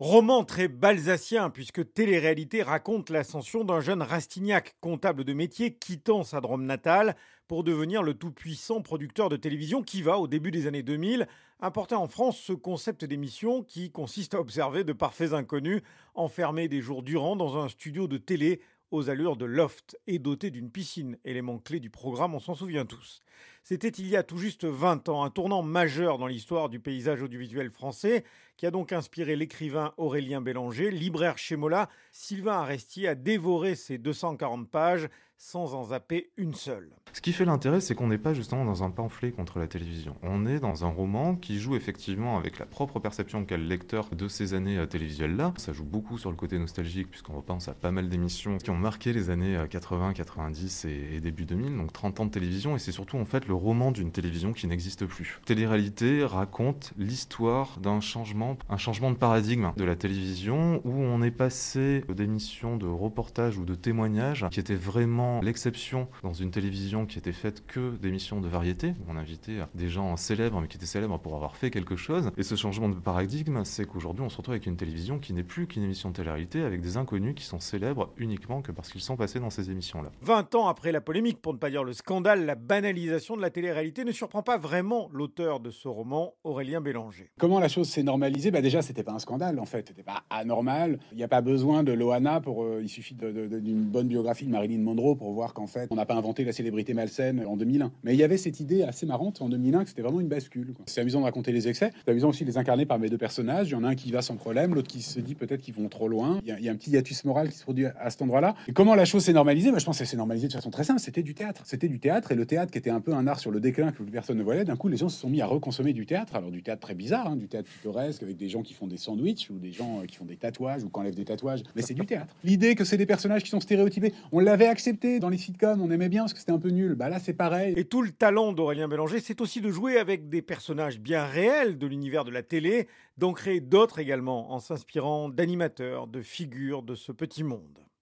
Roman très balsacien, puisque télé-réalité raconte l'ascension d'un jeune Rastignac, comptable de métier, quittant sa Drôme natale pour devenir le tout-puissant producteur de télévision qui va, au début des années 2000, importer en France ce concept d'émission qui consiste à observer de parfaits inconnus enfermés des jours durant dans un studio de télé aux allures de loft et doté d'une piscine, élément clé du programme, on s'en souvient tous. C'était il y a tout juste 20 ans, un tournant majeur dans l'histoire du paysage audiovisuel français, qui a donc inspiré l'écrivain Aurélien Bélanger, libraire chez Mola, Sylvain Arestier a dévoré ses 240 pages sans en zapper une seule. Ce qui fait l'intérêt, c'est qu'on n'est pas justement dans un pamphlet contre la télévision. On est dans un roman qui joue effectivement avec la propre perception qu'a le lecteur de ces années télévisuelles-là. Ça joue beaucoup sur le côté nostalgique, puisqu'on repense à pas mal d'émissions qui ont marqué les années 80, 90 et, début 2000, donc 30 ans de télévision, et c'est surtout en fait le roman d'une télévision qui n'existe plus. Télé-réalité raconte l'histoire d'un changement, un changement de paradigme de la télévision, où on est passé d'émissions de reportage ou de témoignages qui étaient vraiment l'exception dans une télévision qui était faite que d'émissions de variété. On invitait des gens célèbres, mais qui étaient célèbres pour avoir fait quelque chose. Et ce changement de paradigme, c'est qu'aujourd'hui, on se retrouve avec une télévision qui n'est plus qu'une émission de télé-réalité, avec des inconnus qui sont célèbres uniquement que parce qu'ils sont passés dans ces émissions-là. 20 ans après la polémique, pour ne pas dire le scandale, la banalisation de la télé-réalité ne surprend pas vraiment l'auteur de ce roman, Aurélien Bélanger. Comment la chose s'est normalisée? Bah Déjà, c'était pas un scandale, en fait. C'était pas anormal. Il n'y a pas besoin de Loana pour. Euh, il suffit d'une bonne biographie de Marilyn Monroe pour voir qu'en fait, on n'a pas inventé la célébrité malsaine en 2001. Mais il y avait cette idée assez marrante en 2001 que c'était vraiment une bascule. C'est amusant de raconter les excès. C'est amusant aussi de les incarner par mes deux personnages. Il y en a un qui va sans problème, l'autre qui se dit peut-être qu'ils vont trop loin. Il y, a, un petit hiatus moral qui se produit à cet endroit-là. Et comment la chose s'est normalisée? Bah, Je pense que c'est normalisé de façon très simple. C'était du théâtre. C'était du théâtre. Et le théâtre, qui était un peu un art sur le déclin que personne ne voyait, d'un coup, les gens se sont mis à reconsommer du théâtre. Alors, du théâtre très bizarre, hein, du théâtre pittoresque, avec des gens qui font des sandwichs ou des gens euh, qui font des tatouages ou qui enlèvent des tatouages. Mais c'est du théâtre. L'idée que c'est des personnages qui sont stéréotypés, on l'avait accepté dans les sitcoms on aimait bien parce que c'était un peu nul. Bah là, c'est pareil. Et tout le talent d'Aurélien Bélanger, c'est aussi de jouer avec des personnages bien réels de l'univers de la télé, d'en créer d'autres également, en s'inspirant d'animateurs, de figures de ce petit monde.